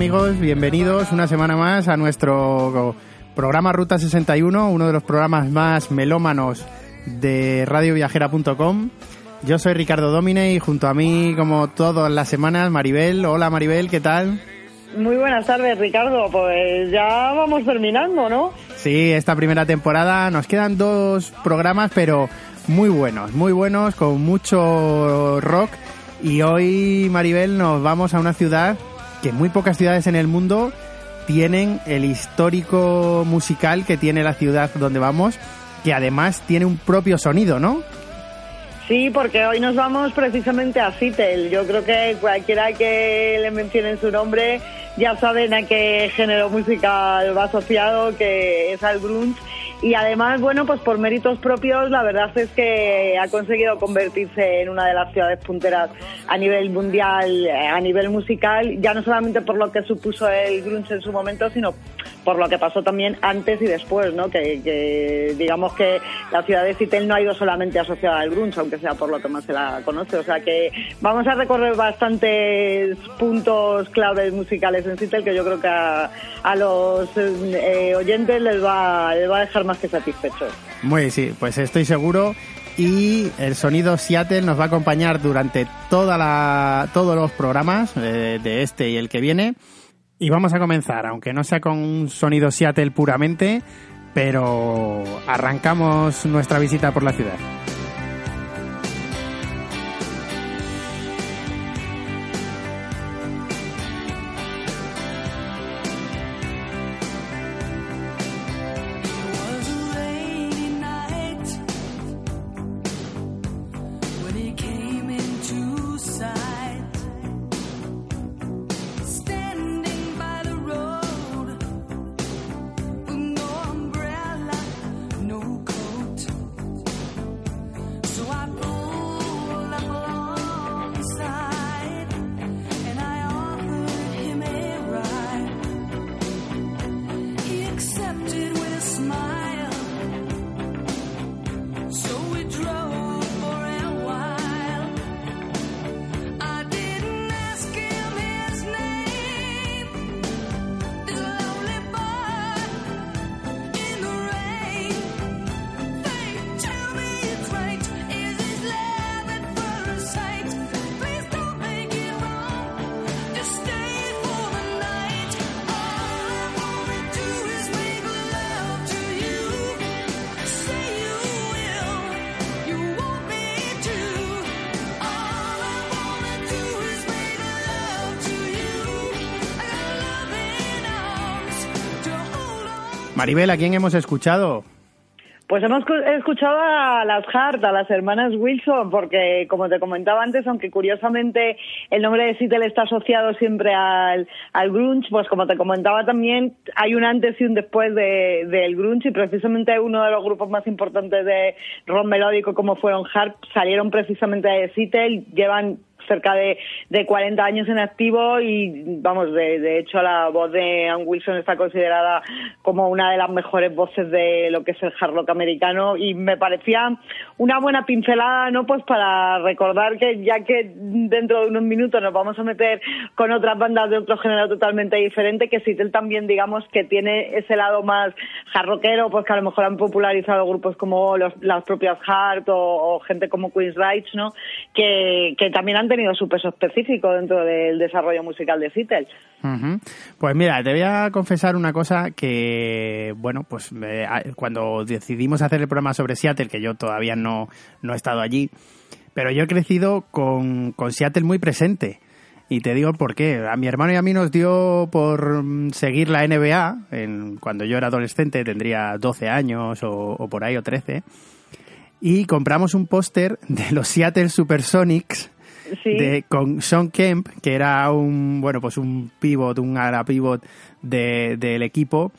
Amigos, bienvenidos una semana más a nuestro programa Ruta 61, uno de los programas más melómanos de radioviajera.com. Yo soy Ricardo Domine y junto a mí, como todas las semanas, Maribel. Hola Maribel, ¿qué tal? Muy buenas tardes, Ricardo. Pues ya vamos terminando, ¿no? Sí, esta primera temporada nos quedan dos programas, pero muy buenos, muy buenos, con mucho rock. Y hoy, Maribel, nos vamos a una ciudad que muy pocas ciudades en el mundo tienen el histórico musical que tiene la ciudad donde vamos, que además tiene un propio sonido, ¿no? Sí, porque hoy nos vamos precisamente a Seattle. Yo creo que cualquiera que le mencione su nombre ya saben a qué género musical va asociado, que es al grunge y además, bueno, pues por méritos propios, la verdad es que ha conseguido convertirse en una de las ciudades punteras a nivel mundial, eh, a nivel musical, ya no solamente por lo que supuso el grunge en su momento, sino por lo que pasó también antes y después, ¿no? Que, digamos que la ciudad de Seattle no ha ido solamente asociada al grunge, aunque sea por lo que más se la conoce. O sea que vamos a recorrer bastantes puntos claves musicales en Seattle que yo creo que a, los eh, oyentes les va, les va a dejar más que satisfechos. Muy sí, pues estoy seguro y el sonido Seattle nos va a acompañar durante toda la, todos los programas eh, de este y el que viene. Y vamos a comenzar, aunque no sea con un sonido Seattle puramente, pero arrancamos nuestra visita por la ciudad. Maribel, ¿a quién hemos escuchado? Pues hemos escuchado a las Hart, a las hermanas Wilson, porque como te comentaba antes, aunque curiosamente el nombre de Seattle está asociado siempre al, al grunge, pues como te comentaba también, hay un antes y un después de, del grunge y precisamente uno de los grupos más importantes de rock melódico como fueron Hart salieron precisamente de Seattle, llevan cerca de, de 40 años en activo y vamos, de, de hecho la voz de Ann Wilson está considerada como una de las mejores voces de lo que es el hard rock americano y me parecía una buena pincelada, ¿no? Pues para recordar que ya que dentro de unos minutos nos vamos a meter con otras bandas de otro género totalmente diferente, que Seattle también digamos que tiene ese lado más hard rockero, pues que a lo mejor han popularizado grupos como los, las propias Heart o, gente como Queen's Rights, ¿no? Que, que también han tenido su peso específico dentro del desarrollo musical de Seattle. Pues mira, te voy a confesar una cosa que, bueno, pues cuando decidimos hacer el programa sobre Seattle, que yo todavía no, no he estado allí, pero yo he crecido con, con Seattle muy presente. Y te digo por qué. A mi hermano y a mí nos dio por seguir la NBA, cuando yo era adolescente, tendría 12 años o, o por ahí, o 13, y compramos un póster de los Seattle Supersonics de, con Sean Kemp, que era un, bueno, pues un pivot, un ala pivot del equipo,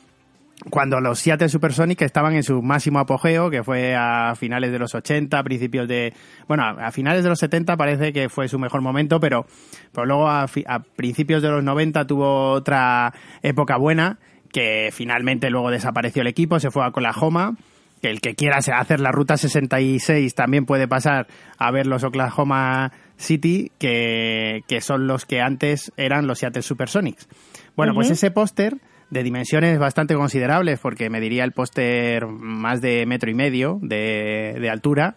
cuando los Seattle Supersonics estaban en su máximo apogeo, que fue a finales de los 80, principios de... Bueno, a finales de los 70 parece que fue su mejor momento, pero, pero luego a, a principios de los 90 tuvo otra época buena, que finalmente luego desapareció el equipo, se fue a Oklahoma, que el que quiera hacer la ruta 66 también puede pasar a ver los Oklahoma City, que, que son los que antes eran los Seattle Supersonics. Bueno, pues ese póster de dimensiones bastante considerables, porque me diría el póster más de metro y medio de, de altura,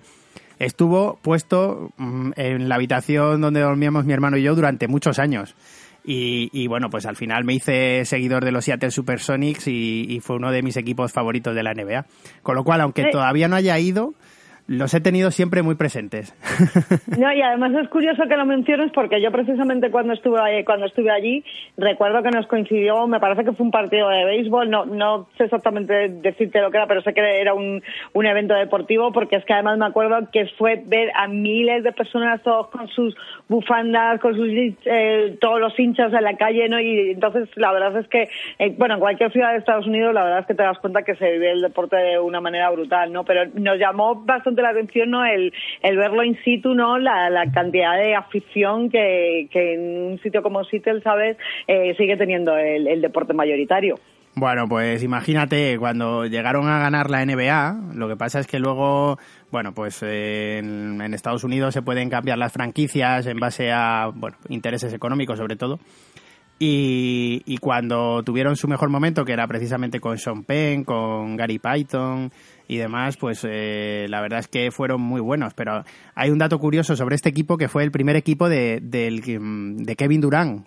estuvo puesto mm, en la habitación donde dormíamos mi hermano y yo durante muchos años. Y, y, bueno, pues al final me hice seguidor de los Seattle Supersonics y, y, fue uno de mis equipos favoritos de la NBA. Con lo cual, aunque todavía no haya ido, los he tenido siempre muy presentes. No, y además es curioso que lo menciones porque yo precisamente cuando estuve cuando estuve allí recuerdo que nos coincidió, me parece que fue un partido de béisbol, no no sé exactamente decirte lo que era, pero sé que era un, un evento deportivo porque es que además me acuerdo que fue ver a miles de personas todos con sus bufandas, con sus eh, todos los hinchas en la calle, ¿no? Y entonces la verdad es que eh, bueno, en cualquier ciudad de Estados Unidos la verdad es que te das cuenta que se vive el deporte de una manera brutal, ¿no? Pero nos llamó bastante la atención no el, el verlo in situ, no la, la cantidad de afición que, que en un sitio como Seattle, ¿sabes? Eh, sigue teniendo el, el deporte mayoritario. Bueno, pues imagínate, cuando llegaron a ganar la NBA, lo que pasa es que luego, bueno, pues en, en, Estados Unidos se pueden cambiar las franquicias en base a, bueno, intereses económicos sobre todo. Y, y cuando tuvieron su mejor momento, que era precisamente con Sean Penn, con Gary Python y demás, pues eh, la verdad es que fueron muy buenos. Pero hay un dato curioso sobre este equipo que fue el primer equipo de, de, de Kevin Durant,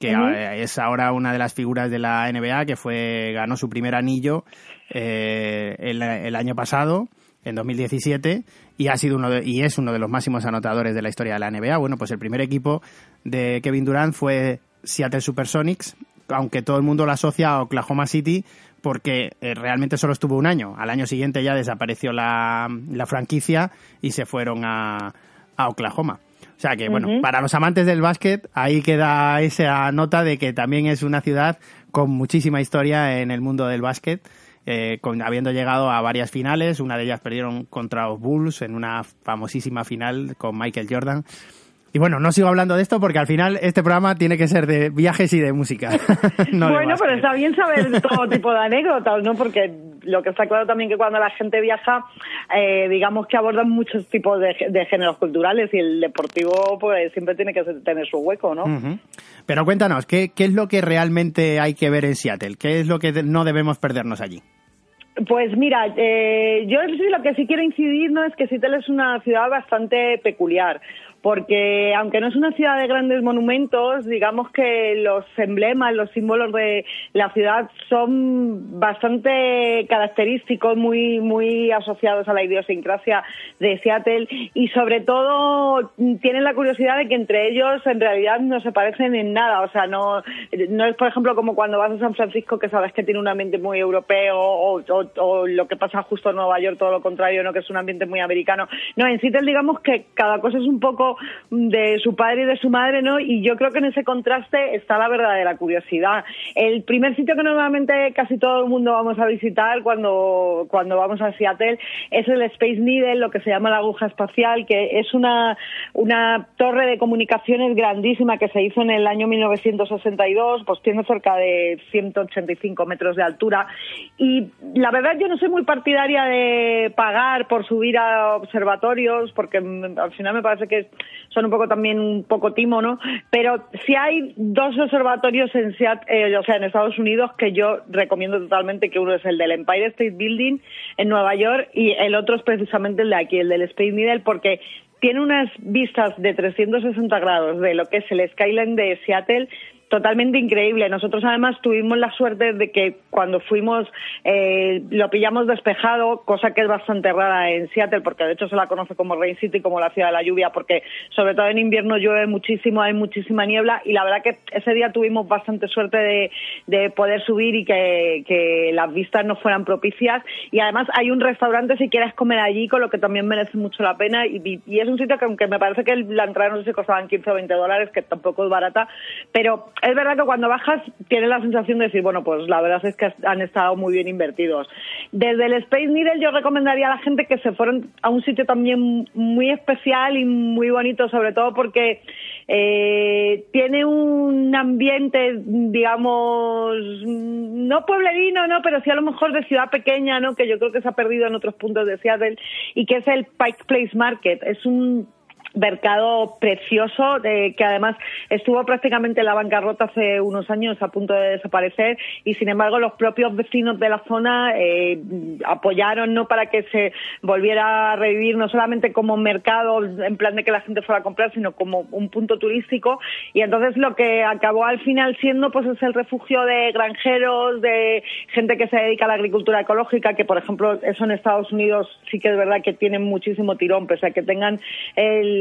que uh -huh. es ahora una de las figuras de la NBA, que fue ganó su primer anillo eh, el, el, año pasado, en 2017, y ha sido uno de, y es uno de los máximos anotadores de la historia de la NBA. Bueno, pues el primer equipo de Kevin Durant fue Seattle Supersonics, aunque todo el mundo lo asocia a Oklahoma City porque eh, realmente solo estuvo un año. Al año siguiente ya desapareció la, la franquicia y se fueron a, a Oklahoma. O sea que, bueno, uh -huh. para los amantes del básquet, ahí queda esa nota de que también es una ciudad con muchísima historia en el mundo del básquet, eh, con, habiendo llegado a varias finales. Una de ellas perdieron contra los Bulls en una famosísima final con Michael Jordan. Y bueno, no sigo hablando de esto porque al final este programa tiene que ser de viajes y de música. no bueno, de pero está bien saber todo tipo de anécdotas, ¿no? Porque lo que está claro también que cuando la gente viaja, eh, digamos que abordan muchos tipos de, de, géneros culturales y el deportivo pues siempre tiene que tener su hueco, ¿no? Uh -huh. Pero cuéntanos, ¿qué, ¿qué es lo que realmente hay que ver en Seattle? ¿Qué es lo que no debemos perdernos allí? Pues mira, eh, yo sí lo que sí quiero incidir no es que Seattle es una ciudad bastante peculiar porque aunque no es una ciudad de grandes monumentos, digamos que los emblemas, los símbolos de la ciudad son bastante característicos, muy muy asociados a la idiosincrasia de Seattle y sobre todo tienen la curiosidad de que entre ellos en realidad no se parecen en nada, o sea, no no es por ejemplo como cuando vas a San Francisco que sabes que tiene un ambiente muy europeo o, o, o lo que pasa justo en Nueva York todo lo contrario, no que es un ambiente muy americano. No, en Seattle digamos que cada cosa es un poco de su padre y de su madre, ¿no? Y yo creo que en ese contraste está la verdadera curiosidad. El primer sitio que normalmente casi todo el mundo vamos a visitar cuando, cuando vamos a Seattle es el Space Needle, lo que se llama la aguja espacial, que es una, una torre de comunicaciones grandísima que se hizo en el año 1962, pues tiene cerca de 185 metros de altura. Y la verdad yo no soy muy partidaria de pagar por subir a observatorios, porque al final me parece que son un poco también un poco timo, ¿no? Pero si hay dos observatorios en Seattle, eh, o sea, en Estados Unidos que yo recomiendo totalmente, que uno es el del Empire State Building en Nueva York y el otro es precisamente el de aquí, el del Space Needle, porque tiene unas vistas de 360 grados de lo que es el skyline de Seattle totalmente increíble. Nosotros además tuvimos la suerte de que cuando fuimos eh, lo pillamos despejado, cosa que es bastante rara en Seattle, porque de hecho se la conoce como Rain City, como la ciudad de la lluvia, porque sobre todo en invierno llueve muchísimo, hay muchísima niebla y la verdad que ese día tuvimos bastante suerte de, de poder subir y que, que, las vistas no fueran propicias. Y además hay un restaurante si quieres comer allí, con lo que también merece mucho la pena y, y es un sitio que aunque me parece que la entrada no sé si costaban 15 o 20 dólares, que tampoco es barata, pero es verdad que cuando bajas tienes la sensación de decir, bueno, pues la verdad es que han estado muy bien invertidos. Desde el Space Needle yo recomendaría a la gente que se fueran a un sitio también muy especial y muy bonito, sobre todo porque eh, tiene un ambiente, digamos, no pueblerino, no, pero sí a lo mejor de ciudad pequeña, ¿no? Que yo creo que se ha perdido en otros puntos de Seattle y que es el Pike Place Market. Es un mercado precioso de, que además estuvo prácticamente en la bancarrota hace unos años a punto de desaparecer y sin embargo los propios vecinos de la zona eh, apoyaron no para que se volviera a revivir no solamente como mercado en plan de que la gente fuera a comprar sino como un punto turístico. Y entonces lo que acabó al final siendo pues es el refugio de granjeros de gente que se dedica a la agricultura ecológica que por ejemplo eso en Estados Unidos sí que es verdad que tienen muchísimo tirón pese a que tengan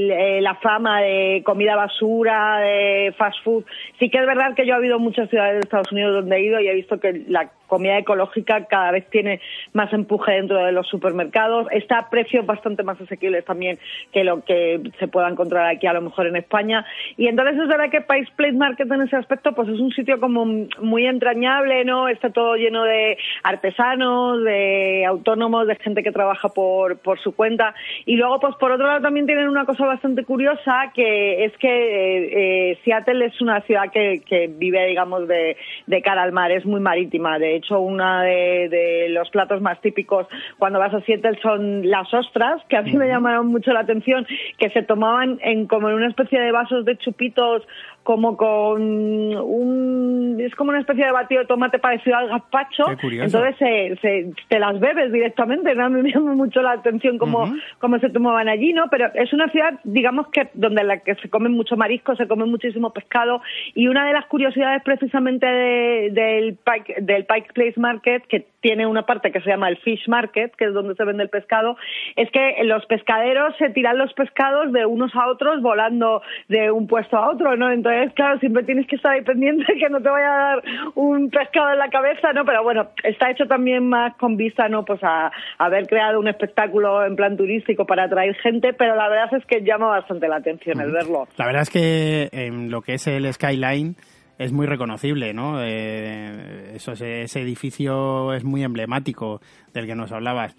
eh, la fama de comida basura, de fast food. Sí que es verdad que yo he habido muchas ciudades de Estados Unidos donde he ido y he visto que la comida ecológica cada vez tiene más empuje dentro de los supermercados. Está a precios bastante más asequibles también que lo que se pueda encontrar aquí a lo mejor en España. Y entonces es verdad que País Place Market en ese aspecto pues es un sitio como muy entrañable, ¿no? Está todo lleno de artesanos, de autónomos, de gente que trabaja por, por su cuenta. Y luego pues por otro lado también tienen una cosa bastante curiosa que es que eh, eh, Seattle es una ciudad que, vive digamos de, de cara al mar, es muy marítima. Hecho, uno de, los platos más típicos cuando vas a Seattle son las ostras, que a mí me llamaron mucho la atención, que se tomaban en como en una especie de vasos de chupitos como con un es como una especie de batido de tomate parecido al gazpacho entonces se, te las bebes directamente no me llama mucho la atención cómo, cómo se tomaban allí no pero es una ciudad digamos que donde la que se comen mucho marisco se come muchísimo pescado y una de las curiosidades precisamente del Pike, del Pike Place Market que tiene una parte que se llama el Fish Market que es donde se vende el pescado es que los pescaderos se tiran los pescados de unos a otros volando de un puesto a otro no entonces entonces, claro, siempre tienes que estar ahí pendiente que no te vaya a dar un pescado en la cabeza, ¿no? Pero bueno, está hecho también más con vista, ¿no? Pues a, haber creado un espectáculo en plan turístico para atraer gente, pero la verdad es que llama bastante la atención el verlo. La verdad es que en lo que es el Skyline es muy reconocible, ¿no? Eh, eso, ese edificio es muy emblemático del que nos hablabas.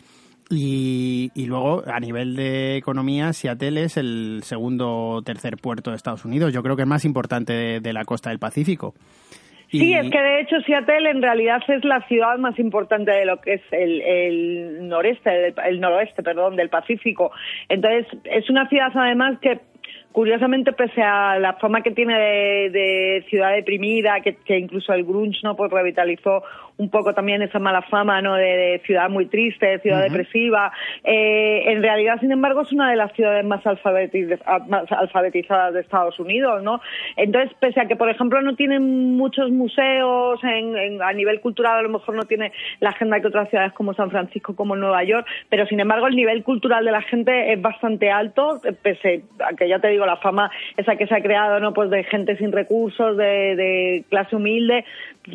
Y, luego, a nivel de economía, Seattle es el segundo o tercer puerto de Estados Unidos. Yo creo que es más importante de, la costa del Pacífico. Sí, es que de hecho Seattle en realidad es la ciudad más importante de lo que es el, noreste, el noroeste, perdón, del Pacífico. Entonces es una ciudad además que curiosamente pese a la fama que tiene de, ciudad deprimida, que, que, incluso el grunge no pues revitalizó un poco también esa mala fama ¿no? de, ciudad muy triste, de ciudad depresiva. Eh, en realidad, sin embargo, es una de las ciudades más, alfabetizadas de Estados Unidos. ¿no? Entonces, pese a que, por ejemplo, no tienen muchos museos en, a nivel cultural, a lo mejor no tiene la agenda que otras ciudades como San Francisco, como Nueva York, pero sin embargo, el nivel cultural de la gente es bastante alto, pese a que ya te digo, la fama esa que se ha creado ¿no? pues de gente sin recursos, de, de clase humilde,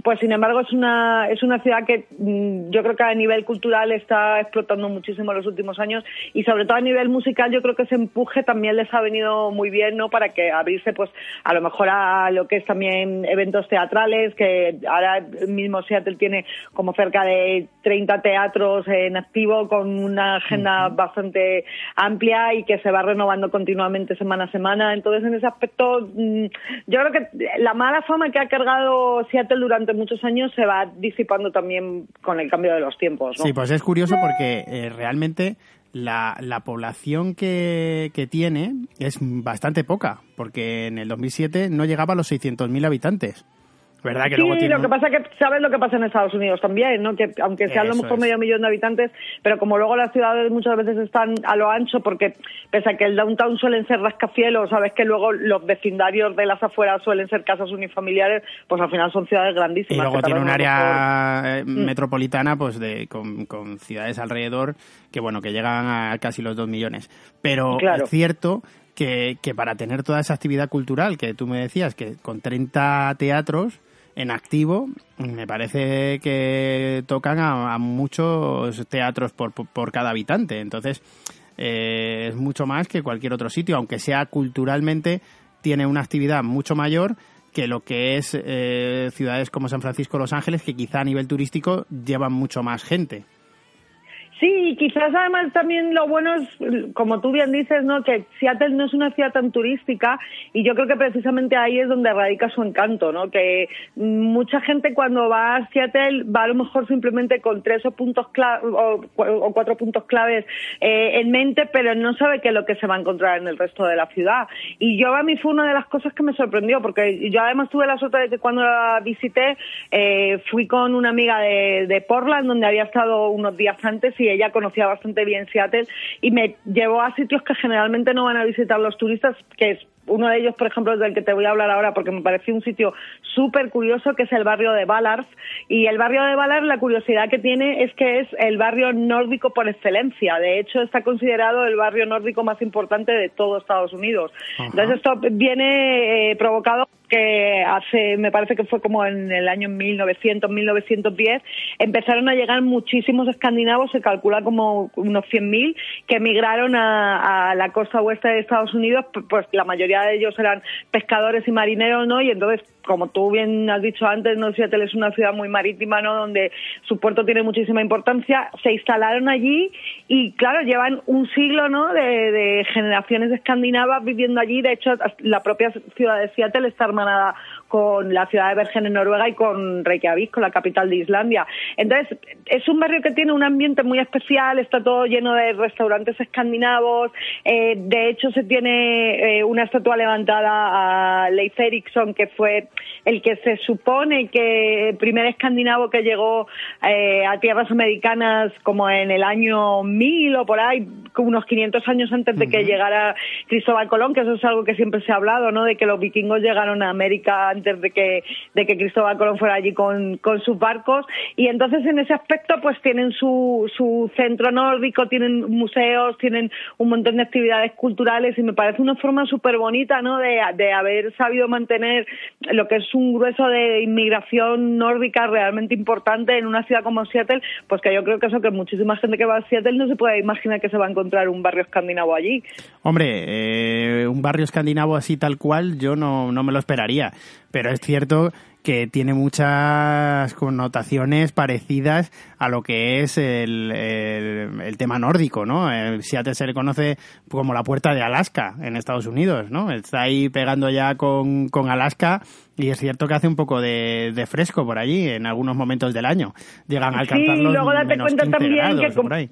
pues sin embargo es una es una ciudad que mm, yo creo que a nivel cultural está explotando muchísimo en los últimos años y sobre todo a nivel musical yo creo que ese empuje también les ha venido muy bien no para que abrirse pues a lo mejor a lo que es también eventos teatrales que ahora mismo Seattle tiene como cerca de 30 teatros en activo con una agenda bastante amplia y que se va renovando continuamente semana a semana entonces en ese aspecto mm, yo creo que la mala fama que ha cargado Seattle durante muchos años se va disipando también con el cambio de los tiempos. ¿no? Sí, pues es curioso porque eh, realmente la, la población que, que, tiene es bastante poca, porque en el 2007 no llegaba a los 600.000 habitantes. ¿Verdad que sí, lo que pasa es que sabes lo que pasa en Estados Unidos también, ¿no? Que aunque sea a lo mejor medio millón de habitantes, pero como luego las ciudades muchas veces están a lo ancho, porque pese a que el downtown suelen ser rascacielos, sabes que luego los vecindarios de las afueras suelen ser casas unifamiliares, pues al final son ciudades grandísimas. Y luego tiene un área eh, mm. metropolitana, pues de con, ciudades alrededor que bueno que llegan a casi los dos millones. Pero es cierto que, que para tener toda esa actividad cultural que tú me decías, que con 30 teatros en activo, me parece que tocan a, muchos teatros por, por, cada habitante. Entonces, eh, es mucho más que cualquier otro sitio, aunque sea culturalmente, tiene una actividad mucho mayor que lo que es eh, ciudades como San Francisco Los Ángeles, que quizá a nivel turístico llevan mucho más gente. Sí, quizás además también lo bueno es, como tú bien dices, ¿no? que Seattle no es una ciudad tan turística y yo creo que precisamente ahí es donde radica su encanto, ¿no? que mucha gente cuando va a Seattle va a lo mejor simplemente con tres o puntos o, cuatro puntos claves eh, en mente, pero no sabe qué es lo que se va a encontrar en el resto de la ciudad. Y yo a mí fue una de las cosas que me sorprendió, porque yo además tuve la suerte de que cuando la visité eh, fui con una amiga de, de Portland donde había estado unos días antes y ella conocía bastante bien Seattle y me llevó a sitios que generalmente no van a visitar los turistas, que es uno de ellos, por ejemplo, es del que te voy a hablar ahora porque me pareció un sitio súper curioso, que es el barrio de Ballard. Y el barrio de Ballard, la curiosidad que tiene es que es el barrio nórdico por excelencia. De hecho, está considerado el barrio nórdico más importante de todo Estados Unidos. Entonces, esto viene eh, provocado que hace, me parece que fue como en el año 1900, 1910, empezaron a llegar muchísimos escandinavos, se calcula como unos 100.000, que emigraron a, a, la costa oeste de Estados Unidos, pues la mayoría de ellos eran pescadores y marineros, ¿no? Y entonces como tú bien has dicho antes, ¿no? Seattle es una ciudad muy marítima, ¿no? Donde su puerto tiene muchísima importancia. Se instalaron allí y, claro, llevan un siglo, ¿no? De, generaciones escandinavas viviendo allí. De hecho, la propia ciudad de Seattle está hermanada con la ciudad de Bergen en Noruega y con Reykjavik, con la capital de Islandia. Entonces, es un barrio que tiene un ambiente muy especial, está todo lleno de restaurantes escandinavos. Eh, de hecho, se tiene eh, una estatua levantada a Leif Erikson, que fue el que se supone que el primer escandinavo que llegó eh, a tierras americanas como en el año 1000 o por ahí, unos 500 años antes de que llegara Cristóbal Colón, que eso es algo que siempre se ha hablado, ¿no? De que los vikingos llegaron a América antes de que, de que Cristóbal Colón fuera allí con, con sus barcos. Y entonces en ese aspecto pues tienen su, su centro nórdico, tienen museos, tienen un montón de actividades culturales y me parece una forma súper bonita, ¿no? De, de haber sabido mantener lo que es un grueso de inmigración nórdica realmente importante en una ciudad como Seattle, pues que yo creo que eso que muchísima gente que va a Seattle no se puede imaginar que se va a encontrar un barrio escandinavo allí. Hombre, eh, un barrio escandinavo así tal cual yo no, no me lo esperaría, pero es cierto que tiene muchas connotaciones parecidas a lo que es el, el, tema nórdico, ¿no? Seattle se le conoce como la puerta de Alaska en Estados Unidos, ¿no? Está ahí pegando ya con, con Alaska y es cierto que hace un poco de, de, fresco por allí en algunos momentos del año. Llegan a alcanzar los luego date cuenta también que, por ahí.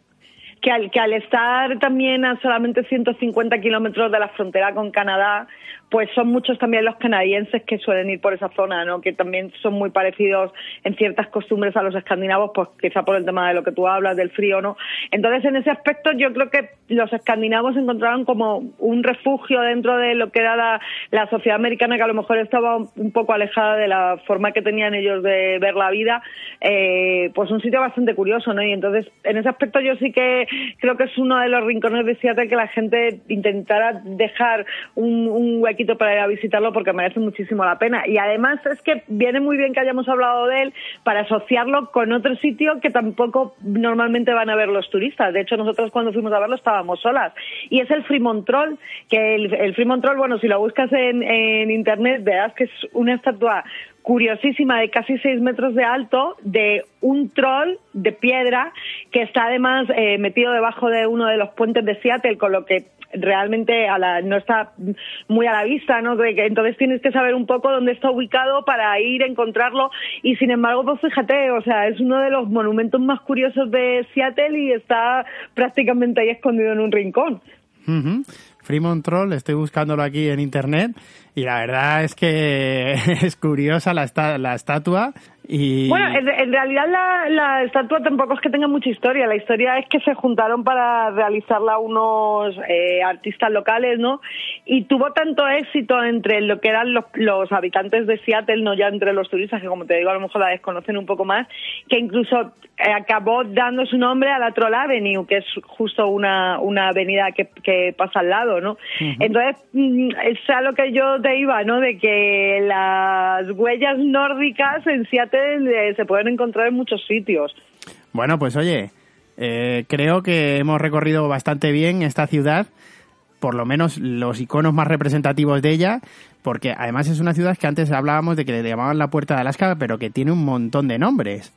que, al, que al estar también a solamente 150 kilómetros de la frontera con Canadá, pues son muchos también los canadienses que suelen ir por esa zona, ¿no? Que también son muy parecidos en ciertas costumbres a los escandinavos, pues quizá por el tema de lo que tú hablas, del frío, ¿no? Entonces, en ese aspecto, yo creo que los escandinavos encontraron como un refugio dentro de lo que era la, sociedad americana, que a lo mejor estaba un poco alejada de la forma que tenían ellos de ver la vida, eh, pues un sitio bastante curioso, ¿no? Y entonces, en ese aspecto, yo sí que creo que es uno de los rincones de Seattle que la gente intentara dejar un, un huequito para ir a visitarlo porque merece muchísimo la pena. Y además es que viene muy bien que hayamos hablado de él para asociarlo con otro sitio que tampoco normalmente van a ver los turistas. De hecho, nosotros cuando fuimos a verlo estábamos solas. Y es el Fremont Troll, que el, el bueno, si lo buscas en, en internet, verás que es una estatua curiosísima de casi seis metros de alto de un troll de piedra que está además eh, metido debajo de uno de los puentes de Seattle, con lo que realmente a la, no está muy a la vista, ¿no? Entonces tienes que saber un poco dónde está ubicado para ir a encontrarlo y sin embargo, pues fíjate, o sea, es uno de los monumentos más curiosos de Seattle y está prácticamente ahí escondido en un rincón. Fremont Troll, estoy buscándolo aquí en internet y la verdad es que es curiosa la, la estatua bueno, en, realidad la, estatua tampoco es que tenga mucha historia. La historia es que se juntaron para realizarla unos eh, artistas locales, ¿no? Y tuvo tanto éxito entre lo que eran los, los, habitantes de Seattle, no ya entre los turistas, que como te digo, a lo mejor la desconocen un poco más, que incluso eh, acabó dando su nombre a la Troll Avenue, que es justo una, una avenida que, que pasa al lado, ¿no? Entonces, mm, es a lo que yo iba, ¿no? De que las huellas nórdicas en Seattle se pueden encontrar en muchos sitios. Bueno, pues oye, eh, creo que hemos recorrido bastante bien esta ciudad, por lo menos los iconos más representativos de ella, porque además es una ciudad que antes hablábamos de que le llamaban la Puerta de Alaska, pero que tiene un montón de nombres.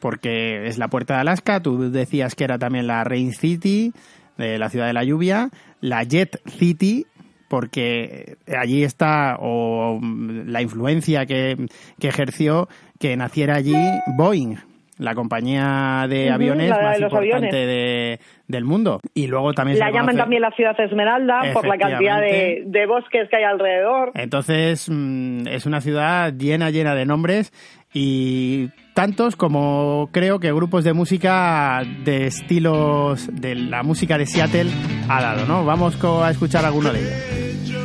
porque es la puerta de Alaska, tú decías que era también la Rain City, de la ciudad de la lluvia, la Jet City, porque allí está o la influencia que, que ejerció que naciera allí Boeing, la compañía de aviones más importante del mundo. Y luego también la llaman también la ciudad Esmeralda por la cantidad de, de, bosques que hay alrededor. Entonces mm, es una ciudad llena, llena de nombres y tantos como creo que grupos de música de estilos de la música de Seattle ha dado, ¿no? Vamos a escuchar alguno de ellos.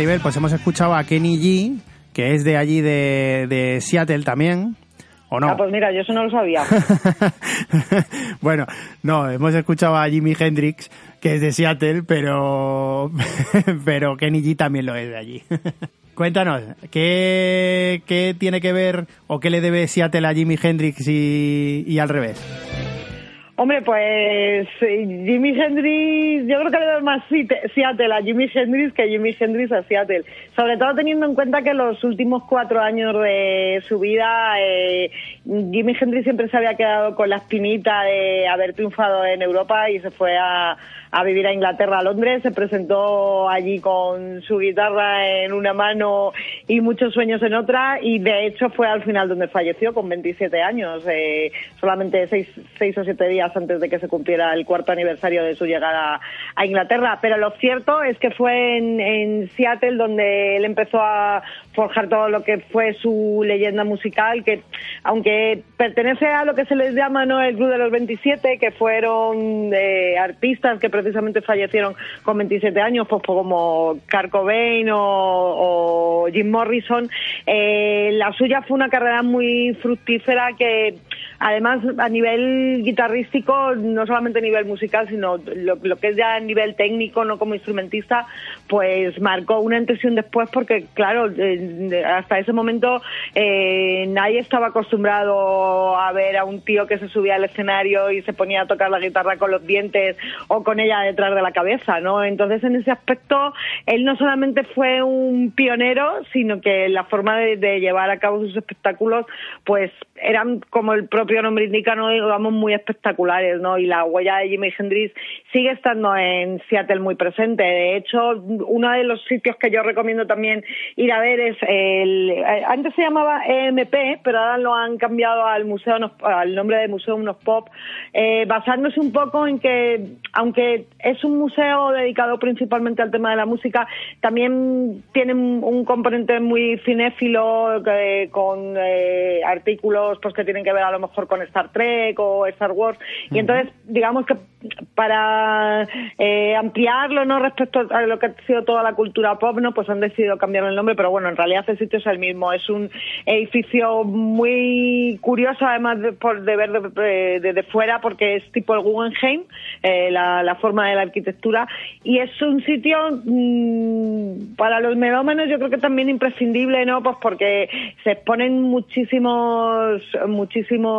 Maribel, pues hemos escuchado a Kenny G, que es de allí de, de Seattle también. ¿O no? Ah, pues mira, yo eso no lo sabía. bueno, no, hemos escuchado a Jimi Hendrix, que es de Seattle, pero, pero Kenny G también lo es de allí. Cuéntanos, ¿qué, ¿qué tiene que ver o qué le debe Seattle a Jimi Hendrix y, y al revés? Hombre, pues eh, Jimi Hendrix, yo creo que le doy más Seat- Seattle a Jimi Hendrix que Jimi Hendrix a Seattle. Sobre todo teniendo en cuenta que los últimos cuatro años de su vida, eh, Jimi Hendrix siempre se había quedado con la espinita de haber triunfado en Europa y se fue a, a vivir a Inglaterra, a Londres. Se presentó allí con su guitarra en una mano y muchos sueños en otra y de hecho fue al final donde falleció con 27 años, eh, solamente seis, seis o siete días antes de que se cumpliera el cuarto aniversario de su llegada a Inglaterra. Pero lo cierto es que fue en, en Seattle donde él empezó a forjar todo lo que fue su leyenda musical, que aunque pertenece a lo que se les llama ¿no? el Club de los 27, que fueron eh, artistas que precisamente fallecieron con 27 años, pues como Kurt Cobain o, o Jim Morrison, eh, la suya fue una carrera muy fructífera que además a nivel guitarrístico, no solamente a nivel musical, sino lo, que es ya a nivel técnico, no como instrumentista, pues marcó una antes y un después porque, claro, eh, hasta ese momento eh, nadie estaba acostumbrado a ver a un tío que se subía al escenario y se ponía a tocar la guitarra con los dientes o con ella detrás de la cabeza, ¿no? Entonces, en ese aspecto, él no solamente fue un pionero, sino que la forma de, de llevar a cabo sus espectáculos, pues eran, como el propio nombre indica, ¿no? digamos, muy espectaculares, ¿no? Y la huella de Jimi Hendrix sigue estando en Seattle muy presente. De hecho, uno de los sitios que yo recomiendo también ir a ver es el... eh, Antes se llamaba EMP, pero ahora lo han cambiado al museo al nombre de Museo Unos Pop, eh, basándose un poco en que, aunque es un museo dedicado principalmente al tema de la música, también tiene un componente muy cinéfilo que- con eh, artículos pues que tienen que ver a lo mejor con Star Trek o Star Wars. Y entonces digamos que para eh, ampliarlo no respecto a lo que ha sido toda la cultura pop no pues han decidido cambiar el nombre pero bueno en realidad el sitio es el mismo. Es un edificio muy curioso además de, por, de ver desde de, de fuera porque es tipo el Guggenheim eh, la, la forma de la arquitectura. Y es un sitio mm, para los melómanos yo creo que también imprescindible, ¿no? Pues porque se exponen muchísimos muchísimos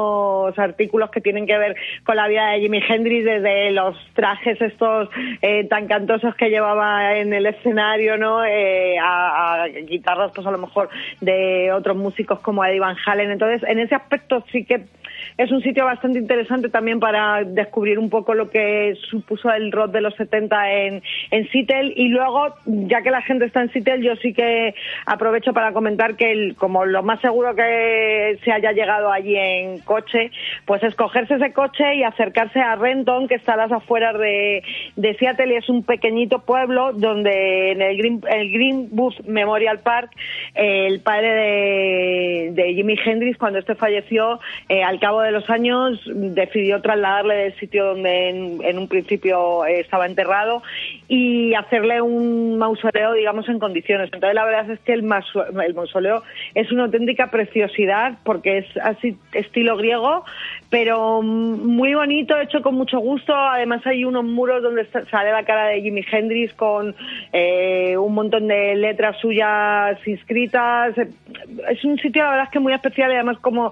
artículos que tienen que ver con la vida de Jimi Hendrix desde los trajes estos eh, tan cantosos que llevaba en el escenario, ¿no? Eh, a, a, guitarras pues a lo mejor de otros músicos como Eddie Van Halen. Entonces, en ese aspecto sí que es un sitio bastante interesante también para descubrir un poco lo que supuso el rock de los 70 en, en Seattle. Y luego, ya que la gente está en Seattle, yo sí que aprovecho para comentar que el, como lo más seguro que se haya llegado allí en coche, pues escogerse ese coche y acercarse a Renton, que está a las afueras de, de Seattle y es un pequeñito pueblo donde en el Green, el Greenwood Memorial Park, el padre de, de Jimi Hendrix, cuando este falleció, eh, al cabo de los años decidió trasladarle del sitio donde en, un principio estaba enterrado y hacerle un mausoleo, digamos, en condiciones. Entonces, la verdad es que el, el mausoleo es una auténtica preciosidad porque es así estilo griego, pero muy bonito, hecho con mucho gusto. Además, hay unos muros donde sale la cara de Jimi Hendrix con eh, un montón de letras suyas inscritas. Es un sitio, la verdad, es que muy especial y además, como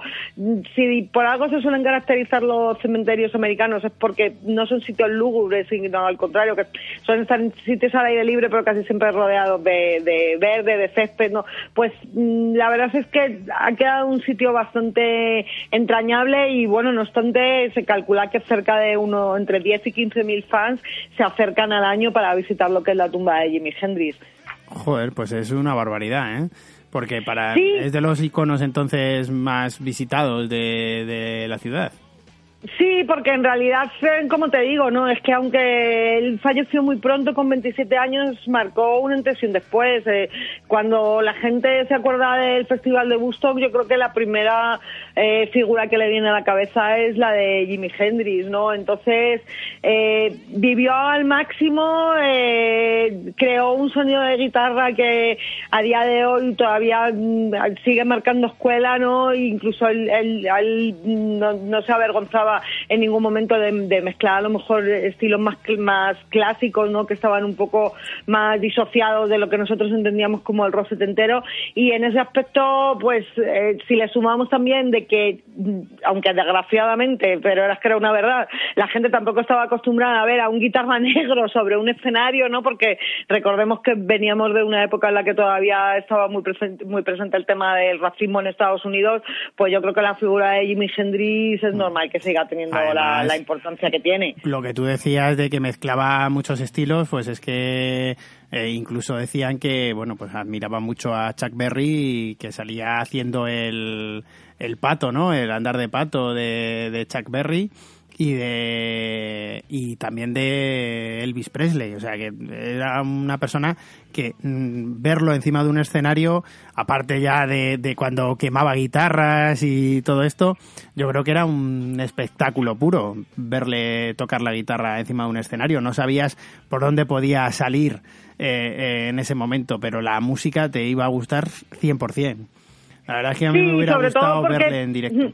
si por algo se suelen caracterizar los cementerios americanos es porque no son sitios lúgubres, sino al contrario, que suelen estar sitios al aire libre, pero casi siempre rodeados de, de verde, de césped, ¿no? Pues mm, la verdad es que ha quedado un sitio bastante entrañable y bueno, no obstante, se calcula que cerca de uno, entre 10 y 15 mil fans se acercan al año para visitar lo que es la tumba de Jimi Hendrix. Joder, pues es una barbaridad, ¿eh? Porque para es de los iconos entonces más visitados de, de la ciudad. Sí, porque en realidad, como te digo, no es que aunque él falleció muy pronto, con 27 años, marcó una impresión después. Eh, cuando la gente se acuerda del Festival de Woodstock, yo creo que la primera eh, figura que le viene a la cabeza es la de Jimi Hendrix, ¿no? Entonces, eh, vivió al máximo, creó un sonido de guitarra que a día de hoy todavía mm, sigue marcando escuela, ¿no? Incluso él, él, no, no se avergonzaba en ningún momento de, mezclar a lo mejor estilos más, más clásicos, ¿no? Que estaban un poco más disociados de lo que nosotros entendíamos como el rock setentero. Y en ese aspecto, pues, eh, si le sumamos también de que, aunque desgraciadamente, pero era que era una verdad, la gente tampoco estaba acostumbrada a ver a un guitarra negro sobre un escenario, ¿no? Porque recordemos que veníamos de una época en la que todavía estaba muy presente, muy presente el tema del racismo en Estados Unidos, pues yo creo que la figura de Jimi Hendrix es normal que siga teniendo la, importancia que tiene. Lo que tú decías de que mezclaba muchos estilos, pues es que eh, incluso decían que, bueno, pues admiraba mucho a Chuck Berry que salía haciendo el, el pato, ¿no? El andar de pato de, de Chuck Berry y de y también de Elvis Presley, o sea que era una persona que mm, verlo encima de un escenario, aparte ya de, de, cuando quemaba guitarras y todo esto, yo creo que era un espectáculo puro verle tocar la guitarra encima de un escenario. No sabías por dónde podía salir eh, eh, en ese momento, pero la música te iba a gustar 100%. La verdad es que a mí me hubiera gustado verle en directo.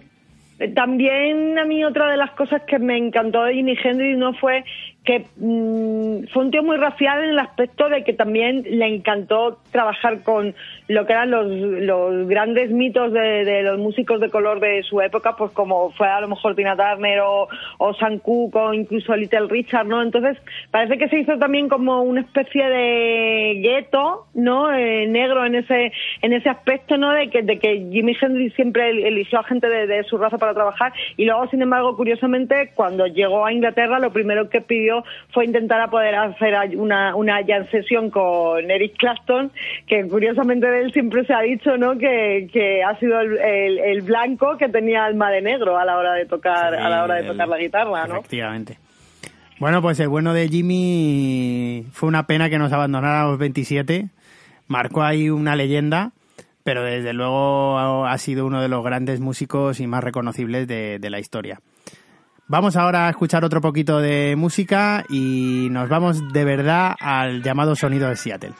También a mí otra de las cosas que me encantó de Jimi Hendrix no fue que mm, fue un tío muy racial en el aspecto de que también le encantó trabajar con lo que eran los, los grandes mitos de, los músicos de color de su época, pues como fue a lo mejor Tina Turner o, o Sam Cooke o incluso Little Richard, ¿no? Entonces parece que se hizo también como una especie de gueto, ¿no? Eh, negro en ese en ese aspecto, ¿no? De que, de que Jimi Hendrix siempre eligió a gente de, de su raza para trabajar y luego, sin embargo, curiosamente, cuando llegó a Inglaterra, lo primero que pidió fue intentar a poder hacer una, una jam sesión con Eric Clapton, que curiosamente de él siempre se ha dicho ¿no? que, que ha sido el, el, blanco que tenía alma de negro a la hora de tocar, a la hora de tocar la guitarra, ¿no? Efectivamente. Bueno, pues el bueno de Jimmy fue una pena que nos abandonara a los 27. Marcó ahí una leyenda, pero desde luego ha sido uno de los grandes músicos y más reconocibles de, de la historia. Vamos ahora a escuchar otro poquito de música y nos vamos de verdad al llamado sonido de Seattle.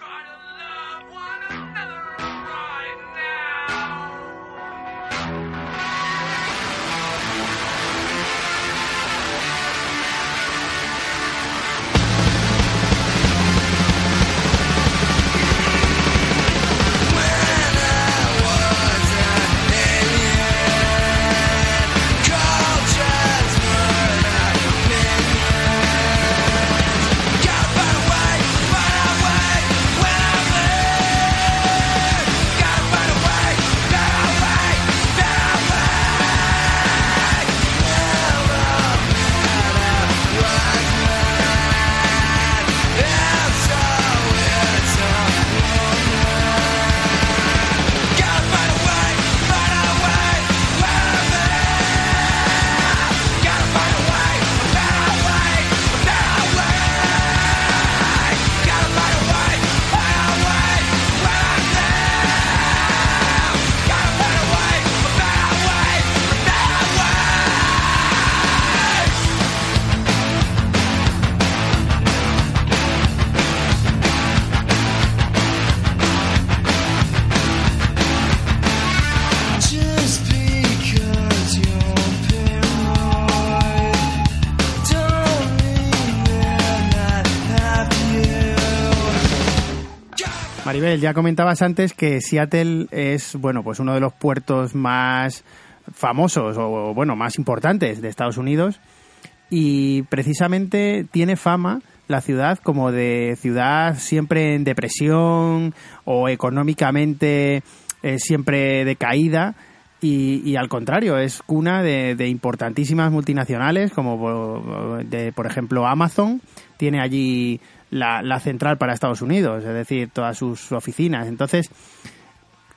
Ya comentabas antes que Seattle es, bueno, pues uno de los puertos más famosos o, bueno, más importantes de Estados Unidos y precisamente tiene fama la ciudad como de ciudad siempre en depresión o económicamente eh, siempre decaída y, al contrario, es cuna de, importantísimas multinacionales como de, por ejemplo Amazon, tiene allí la, la, central para Estados Unidos, es decir, todas sus oficinas. Entonces,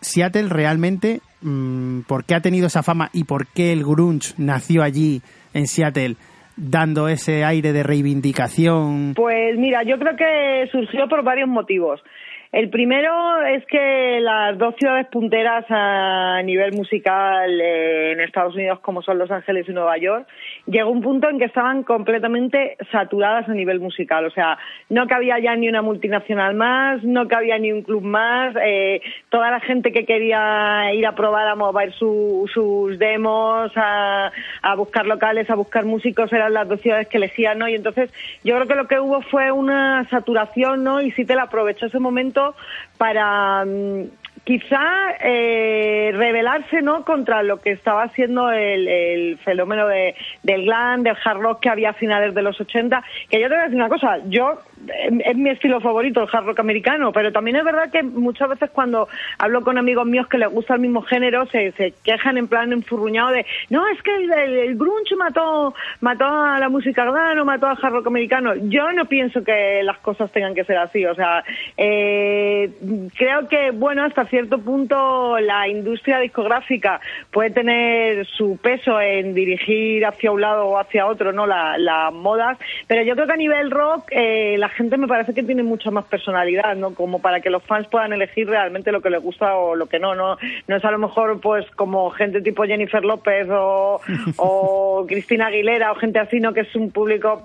Seattle realmente, mm, ¿por qué ha tenido esa fama y por qué el grunge nació allí en Seattle? dando ese aire de reivindicación? Pues mira, yo creo que surgió por varios motivos. El primero es que las dos ciudades punteras a nivel musical eh, en Estados Unidos, como son Los Ángeles y Nueva York, llegó un punto en que estaban completamente saturadas a nivel musical. O sea, no cabía ya ni una multinacional más, no cabía ni un club más. Eh, toda la gente que quería ir a probar a mover sus demos, a, a buscar locales, a buscar músicos, eran las dos ciudades que elegían, ¿no? Y entonces yo creo que lo que hubo fue una saturación, ¿no? Y sí te la aprovechó ese momento para mm, quizá eh, rebelarse no contra lo que estaba haciendo el, fenómeno de, del glam, del hard rock que había a finales de los 80. Que yo te voy a decir una cosa, yo es mi estilo favorito el hard rock americano, pero también es verdad que muchas veces cuando hablo con amigos míos que les gusta el mismo género se, quejan en plan enfurruñado de no es que el, grunge mató mató a la música glam o mató al hard rock americano. Yo no pienso que las cosas tengan que ser así, o sea, eh, creo que bueno hasta cierto cierto punto la industria discográfica puede tener su peso en dirigir hacia un lado o hacia otro, ¿no? Las modas, pero yo creo que a nivel rock eh, la gente me parece que tiene mucha más personalidad, ¿no? Como para que los fans puedan elegir realmente lo que les gusta o lo que no, ¿no? No es a lo mejor pues como gente tipo Jennifer López o, o Cristina Aguilera o gente así, ¿no? Que es un público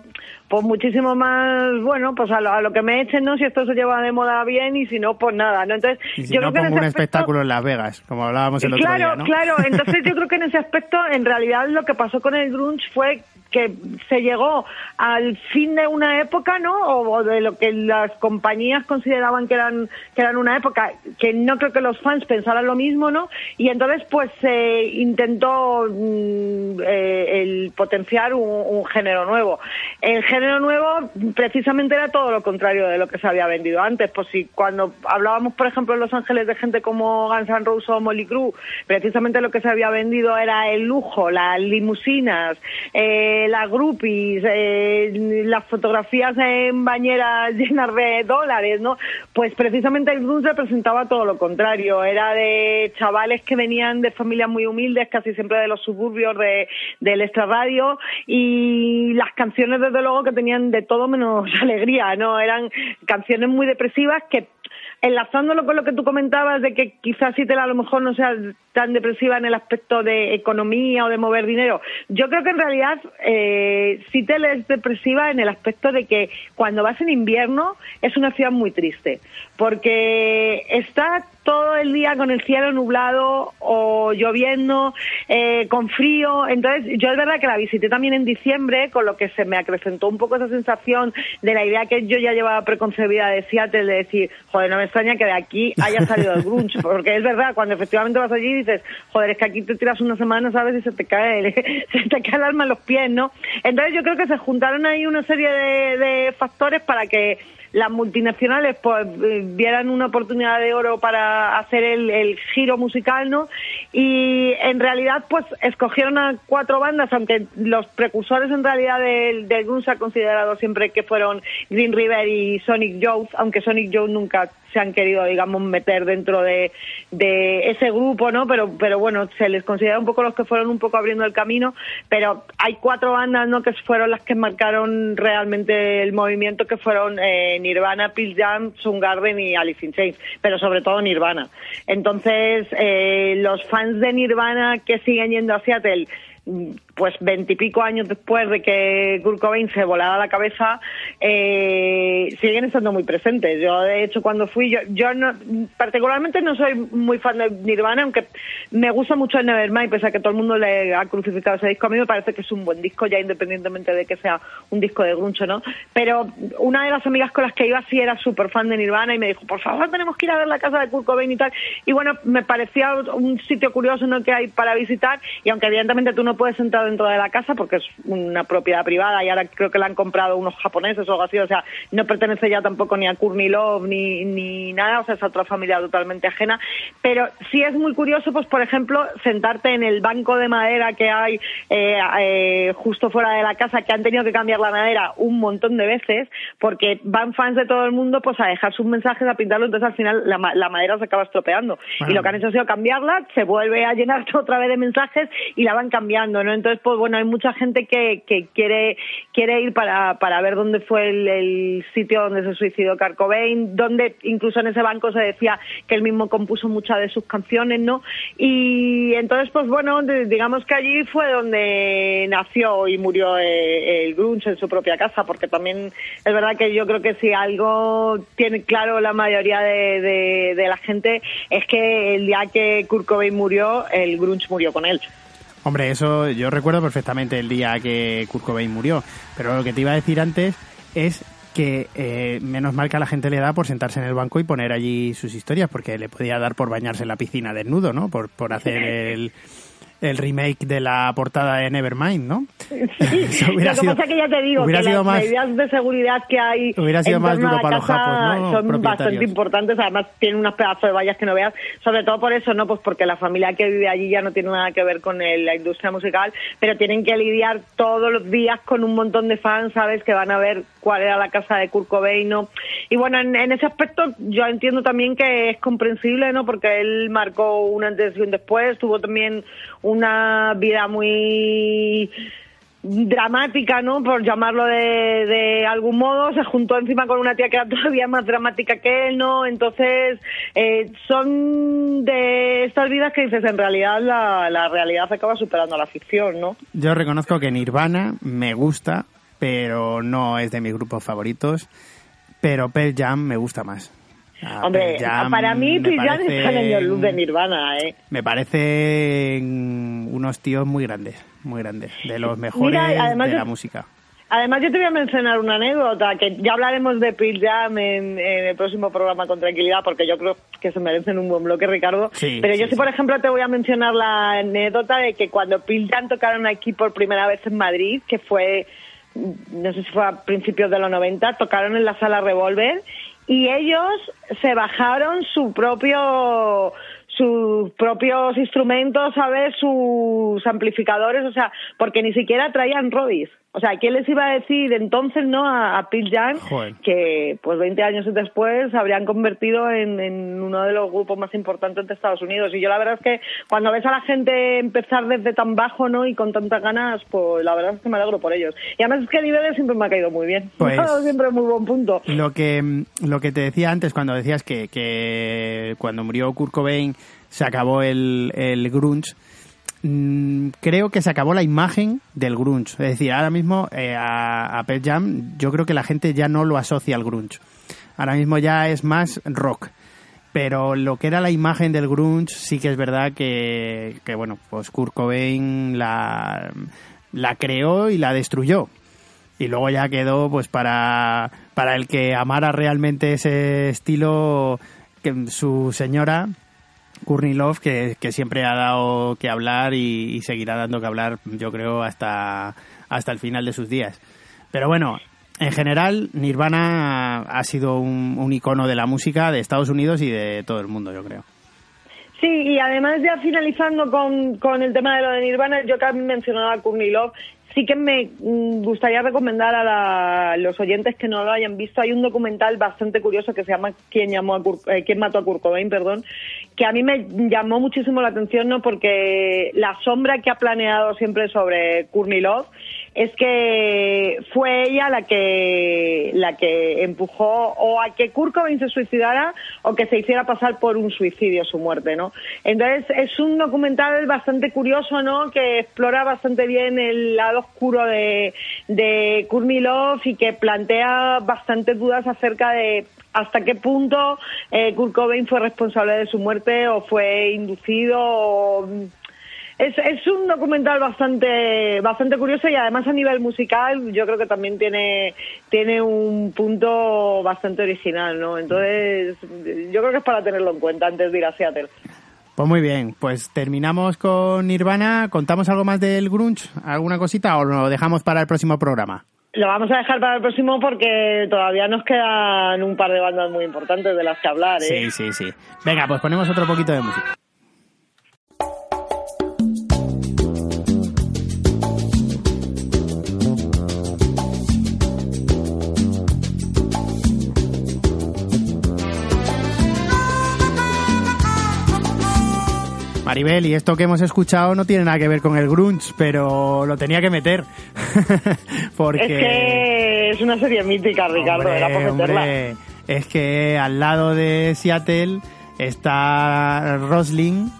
pues muchísimo más, bueno, pues a lo, que me echen, ¿no? Si esto se lleva de moda bien y si no, pues nada, ¿no? Entonces, yo creo que en ese un espectáculo en Las Vegas, como hablábamos el otro día, ¿no? Claro, entonces yo creo que en ese aspecto, en realidad lo que pasó con el grunge fue que se llegó al fin de una época, ¿no? O, de lo que las compañías consideraban que eran que eran una época que no creo que los fans pensaran lo mismo, ¿no? Y entonces pues se intentó mm, eh, el potenciar un, género nuevo. El género nuevo precisamente era todo lo contrario de lo que se había vendido antes. Pues si cuando hablábamos, por ejemplo, en Los Ángeles de gente como Guns N' Roses o Molly Crew, precisamente lo que se había vendido era el lujo, las limusinas, eh, las groupies, eh, las fotografías en bañeras llenas de dólares, ¿no? Pues precisamente el grunge representaba todo lo contrario. Era de chavales que venían de familias muy humildes, casi siempre de los suburbios de, del extrarradio, y las canciones, desde luego, que tenían de todo menos alegría, ¿no? Eran canciones muy depresivas que enlazándolo con lo que tú comentabas de que quizás te a lo mejor no sea tan depresiva en el aspecto de economía o de mover dinero, yo creo que en realidad eh, te es depresiva en el aspecto de que cuando vas en invierno es una ciudad muy triste, porque está todo el día con el cielo nublado o lloviendo, eh, con frío. Entonces, yo es verdad que la visité también en diciembre, con lo que se me acrecentó un poco esa sensación de la idea que yo ya llevaba preconcebida de Seattle, de decir, joder, no me extraña que de aquí haya salido el grunge, porque es verdad, cuando efectivamente vas allí dices, joder, es que aquí te tiras una semana, ¿sabes? Y se te cae, se te cae el alma en los pies, ¿no? Entonces, yo creo que se juntaron ahí una serie de factores para que las multinacionales pues eh, vieran una oportunidad de oro para hacer el, giro musical, ¿no? Y en realidad pues escogieron a cuatro bandas, aunque los precursores en realidad del, del se ha considerado siempre que fueron Green River y Sonic Youth, aunque Sonic Youth nunca se han querido, digamos, meter dentro de, de ese grupo, ¿no? Pero, pero bueno, se les considera un poco los que fueron un poco abriendo el camino, pero hay cuatro bandas, ¿no? Que fueron las que marcaron realmente el movimiento, que fueron eh, Nirvana, Pearl Jam, Soundgarden y Alice in Chains, pero sobre todo Nirvana. Entonces, eh, los fans de Nirvana que siguen yendo a Seattle pues veintipico años después de que Kurt Cobain se volara la cabeza, eh, siguen estando muy presentes. Yo, de hecho, cuando fui, yo, yo no, particularmente no soy muy fan de Nirvana, aunque me gusta mucho el Nevermind, pese a que todo el mundo le ha crucificado ese disco. A mí me parece que es un buen disco, ya independientemente de que sea un disco de grunge, ¿no? Pero una de las amigas con las que iba sí era súper fan de Nirvana y me dijo, por favor, tenemos que ir a ver la casa de Kurt Cobain y tal. Y bueno, me parecía un sitio curioso ¿no? que hay para visitar y aunque evidentemente tú no puedes entrar dentro de la casa porque es una propiedad privada y ahora creo que la han comprado unos japoneses o algo así, o sea, no pertenece ya tampoco ni a Kurt ni ni, nada, o sea, es otra familia totalmente ajena, pero sí es muy curioso, pues por ejemplo, sentarte en el banco de madera que hay eh, eh, justo fuera de la casa, que han tenido que cambiar la madera un montón de veces, porque van fans de todo el mundo pues a dejar sus mensajes, a pintarlo, entonces al final la, madera se acaba estropeando. Y lo que han hecho ha sido cambiarla, se vuelve a llenar otra vez de mensajes y la van cambiando, ¿no? Entonces, pues bueno, hay mucha gente que, que quiere, quiere ir para, para ver dónde fue el, sitio donde se suicidó Kurt donde incluso en ese banco se decía que él mismo compuso muchas de sus canciones, ¿no? Y entonces, pues bueno, digamos que allí fue donde nació y murió eh, el grunge en su propia casa, porque también es verdad que yo creo que si algo tiene claro la mayoría de, de, la gente es que el día que Kurt Cobain murió, el grunge murió con él. Hombre, eso yo recuerdo perfectamente el día que Kurt Cobain murió, pero lo que te iba a decir antes es que eh, menos mal que a la gente le da por sentarse en el banco y poner allí sus historias, porque le podía dar por bañarse en la piscina desnudo, ¿no? Por, por hacer el, el remake de la portada de Nevermind, ¿no? Sí, lo que pasa es que ya te digo que las medidas de seguridad que hay hubiera sido más duro para los japos, son bastante importantes, además tienen unas pedazos de vallas que no veas, sobre todo por eso, ¿no? Pues porque la familia que vive allí ya no tiene nada que ver con la industria musical, pero tienen que lidiar todos los días con un montón de fans, ¿sabes? Que van a ver cuál era la casa de Kurt Cobain, ¿no? Y bueno, en, en ese aspecto yo entiendo también que es comprensible, ¿no? Porque él marcó un antes y un después, tuvo también una vida muy dramática, ¿no? Por llamarlo de, algún modo, se juntó encima con una tía que era todavía más dramática que él, ¿no? Entonces, eh, son de estas vidas que dices, en realidad la, la realidad acaba superando la ficción, ¿no? Yo reconozco que Nirvana me gusta, pero no es de mis grupos favoritos, pero Pearl Jam me gusta más. Hombre, para mí Pearl Jam está en el luz de Nirvana, ¿eh? Me parecen unos tíos muy grandes, muy grandes, de los mejores de la música. Además, yo te voy a mencionar una anécdota, que ya hablaremos de Pearl Jam en, el próximo programa con tranquilidad, porque yo creo que se merecen un buen bloque, Ricardo. Pero yo sí, por ejemplo, te voy a mencionar la anécdota de que cuando Pearl Jam tocaron aquí por primera vez en Madrid, que fue, no sé si fue a principios de los 90, tocaron en la sala Revolver y ellos se bajaron su propio sus propios instrumentos, ¿sabes? Sus amplificadores, o sea, porque ni siquiera traían rodis. O sea, ¿quién les iba a decir entonces, no, a, a Pete que pues 20 años después se habrían convertido en, en, uno de los grupos más importantes de Estados Unidos? Y yo la verdad es que cuando ves a la gente empezar desde tan bajo, ¿no? Y con tantas ganas, pues la verdad es que me alegro por ellos. Y además es que el nivel siempre me ha caído muy bien. Pues, siempre muy buen punto. Lo que, lo que te decía antes cuando decías que, que cuando murió Kurt Cobain se acabó el, el grunge, creo que se acabó la imagen del grunge. Es decir, ahora mismo eh, a, a Jam yo creo que la gente ya no lo asocia al grunge. Ahora mismo ya es más rock. Pero lo que era la imagen del grunge sí que es verdad que, que bueno, pues Kurt Cobain la, la creó y la destruyó. Y luego ya quedó pues para, para el que amara realmente ese estilo que su señora Courtney Love, que, que, siempre ha dado que hablar y, seguirá dando que hablar, yo creo, hasta, hasta el final de sus días. Pero bueno, en general, Nirvana ha sido un, un icono de la música de Estados Unidos y de todo el mundo, yo creo. Sí, y además ya finalizando con, con el tema de lo de Nirvana, yo también mencionaba a Courtney Love, sí que me mm, gustaría recomendar a los oyentes que no lo hayan visto. Hay un documental bastante curioso que se llama ¿Quién, llamó a eh, ¿Quién mató a Kurt Cobain? Perdón, que a mí me llamó muchísimo la atención, ¿no? Porque la sombra que ha planeado siempre sobre Courtney Love es que fue ella la que la que empujó o a que Kurt Cobain se suicidara o que se hiciera pasar por un suicidio su muerte, ¿no? Entonces es un documental bastante curioso, ¿no? Que explora bastante bien el lado oscuro de, de Kurmilov y que plantea bastantes dudas acerca de hasta qué punto eh, Kurt Cobain fue responsable de su muerte o fue inducido o es, es un documental bastante bastante curioso y además a nivel musical yo creo que también tiene tiene un punto bastante original, ¿no? Entonces yo creo que es para tenerlo en cuenta antes de ir a Seattle. Pues muy bien, pues terminamos con Nirvana. ¿Contamos algo más del grunge? ¿Alguna cosita o lo dejamos para el próximo programa? Lo vamos a dejar para el próximo porque todavía nos quedan un par de bandas muy importantes de las que hablar. ¿eh? Sí, sí, sí. Venga, pues ponemos otro poquito de música. Maribel, y esto que hemos escuchado no tiene nada que ver con el grunge, pero lo tenía que meter. Porque... Es que es una serie mítica, Ricardo, hombre, Es que al lado de Seattle está Roslin,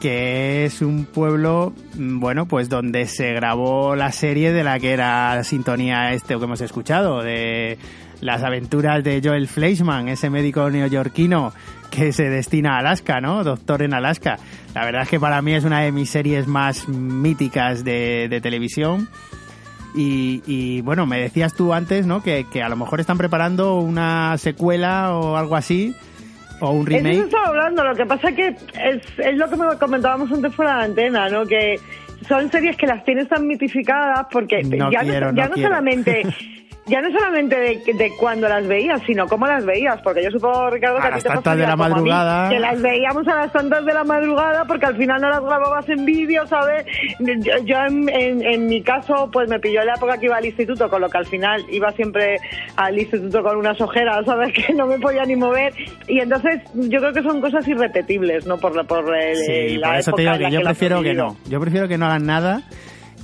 que es un pueblo, bueno, pues donde se grabó la serie de la que era la sintonía este que hemos escuchado, de las aventuras de Joel Fleischman, ese médico neoyorquino que se destina a Alaska, ¿no? Doctor en Alaska. La verdad es que para mí es una de mis series más míticas de, televisión. Y, bueno, me decías tú antes, ¿no? Que, a lo mejor están preparando una secuela o algo así, o un remake. Eso estaba hablando, lo que pasa que es, es lo que me comentábamos antes fuera de la antena, ¿no? Que son series que las tienes tan mitificadas porque ya, ya no solamente ya no solamente de, de, cuando las veías, sino cómo las veías, porque yo supongo, Ricardo, que a, las tantas de la madrugada. que las veíamos a las tantas de la madrugada porque al final no las grababas en vídeo, ¿sabes? Yo, en, en, mi caso, pues me pilló la época que iba al instituto, con lo que al final iba siempre al instituto con unas ojeras, ¿sabes? Que no me podía ni mover. Y entonces yo creo que son cosas irrepetibles, ¿no? Por, por, el, sí, por eso te digo que yo prefiero que no. Yo prefiero que no hagan nada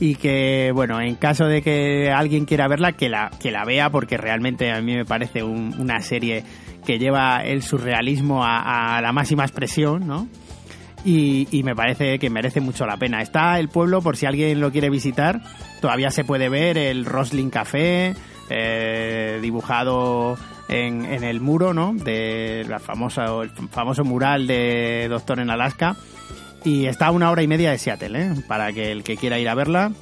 y que bueno en caso de que alguien quiera verla que la que la vea porque realmente a mí me parece una serie que lleva el surrealismo a, la máxima expresión no y, me parece que merece mucho la pena. Está el pueblo por si alguien lo quiere visitar todavía se puede ver el Roslin Café eh, dibujado en, en, el muro no de la famosa el famoso mural de Doctor en Alaska y está a una hora y media de Seattle, ¿eh? Para que el que quiera ir a verla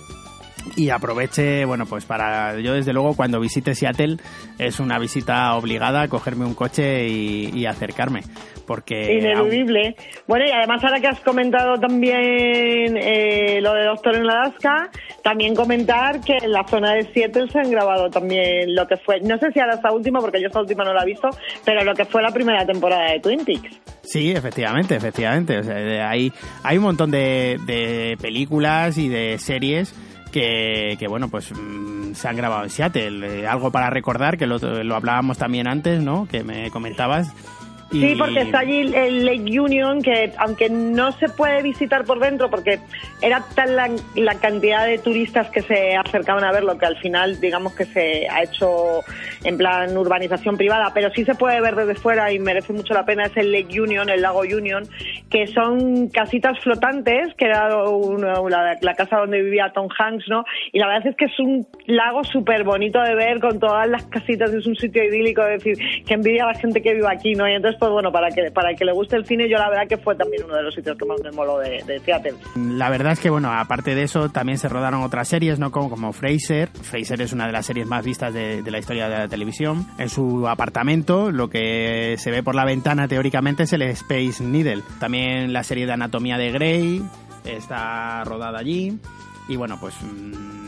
y aproveche, bueno, pues para yo desde luego cuando visite Seattle es una visita obligada, cogerme un coche y, acercarme, porque... Ineludible. Bueno, y además ahora que has comentado también eh, lo de Doctor en Alaska, también comentar que en la zona de Seattle se han grabado también lo que fue, no sé si ahora esta última, porque yo esta última no la he visto, pero lo que fue la primera temporada de Twin Peaks. Sí, efectivamente, efectivamente. O sea, hay, hay un montón de, de películas y de series que, que, bueno, pues mm, se han grabado en Seattle. Eh, algo para recordar, que lo, lo, hablábamos también antes, ¿no? Que me comentabas, Sí, porque está allí el Lake Union, que aunque no se puede visitar por dentro, porque era tal la, cantidad de turistas que se acercaban a verlo, que al final, digamos que se ha hecho en plan urbanización privada, pero sí se puede ver desde fuera y merece mucho la pena, es el Lake Union, el lago Union, que son casitas flotantes, que era la, casa donde vivía Tom Hanks, ¿no? Y la verdad es que es un lago súper bonito de ver, con todas las casitas, es un sitio idílico, es decir, que envidia a la gente que vive aquí, ¿no? Y entonces pues bueno, para que para el que le guste el cine, yo la verdad que fue también uno de los sitios que más me moló de, de Seattle. La verdad es que, bueno, aparte de eso, también se rodaron otras series, ¿no? Como, como Fraser. Fraser es una de las series más vistas de, la historia de la televisión. En su apartamento, lo que se ve por la ventana teóricamente es el Space Needle. También la serie de Anatomía de Grey está rodada allí. Y bueno, pues mm, eh,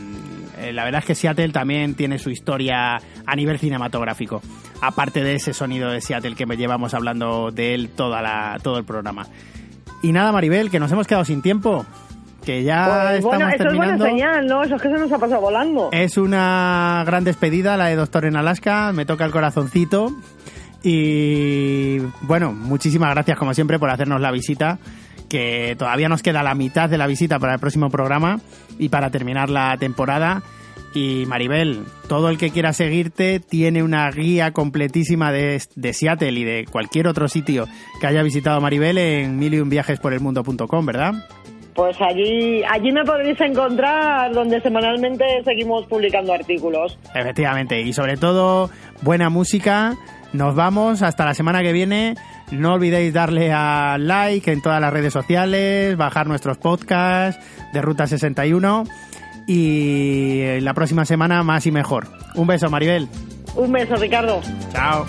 la verdad es que Seattle también tiene su historia a nivel cinematográfico aparte de ese sonido de Seattle que me llevamos hablando de él toda la, todo el programa. Y nada, Maribel, que nos hemos quedado sin tiempo. Que ya pues, estamos bueno, eso es buena señal, ¿no? Eso es que se nos ha pasado volando. Es una gran despedida la de Doctor en Alaska. Me toca el corazoncito. Y bueno, muchísimas gracias como siempre por hacernos la visita. Que todavía nos queda la mitad de la visita para el próximo programa y para terminar la temporada. Y Maribel, todo el que quiera seguirte tiene una guía completísima de, de Seattle y de cualquier otro sitio que haya visitado Maribel en miliumviajesporelmundo.com, ¿verdad? Pues allí, allí me podréis encontrar donde semanalmente seguimos publicando artículos. Efectivamente, y sobre todo buena música. Nos vamos hasta la semana que viene. No olvidéis darle a like en todas las redes sociales, bajar nuestros podcasts de Ruta 61 y la próxima semana más y mejor. Un beso, Maribel. Un beso, Ricardo. Chao.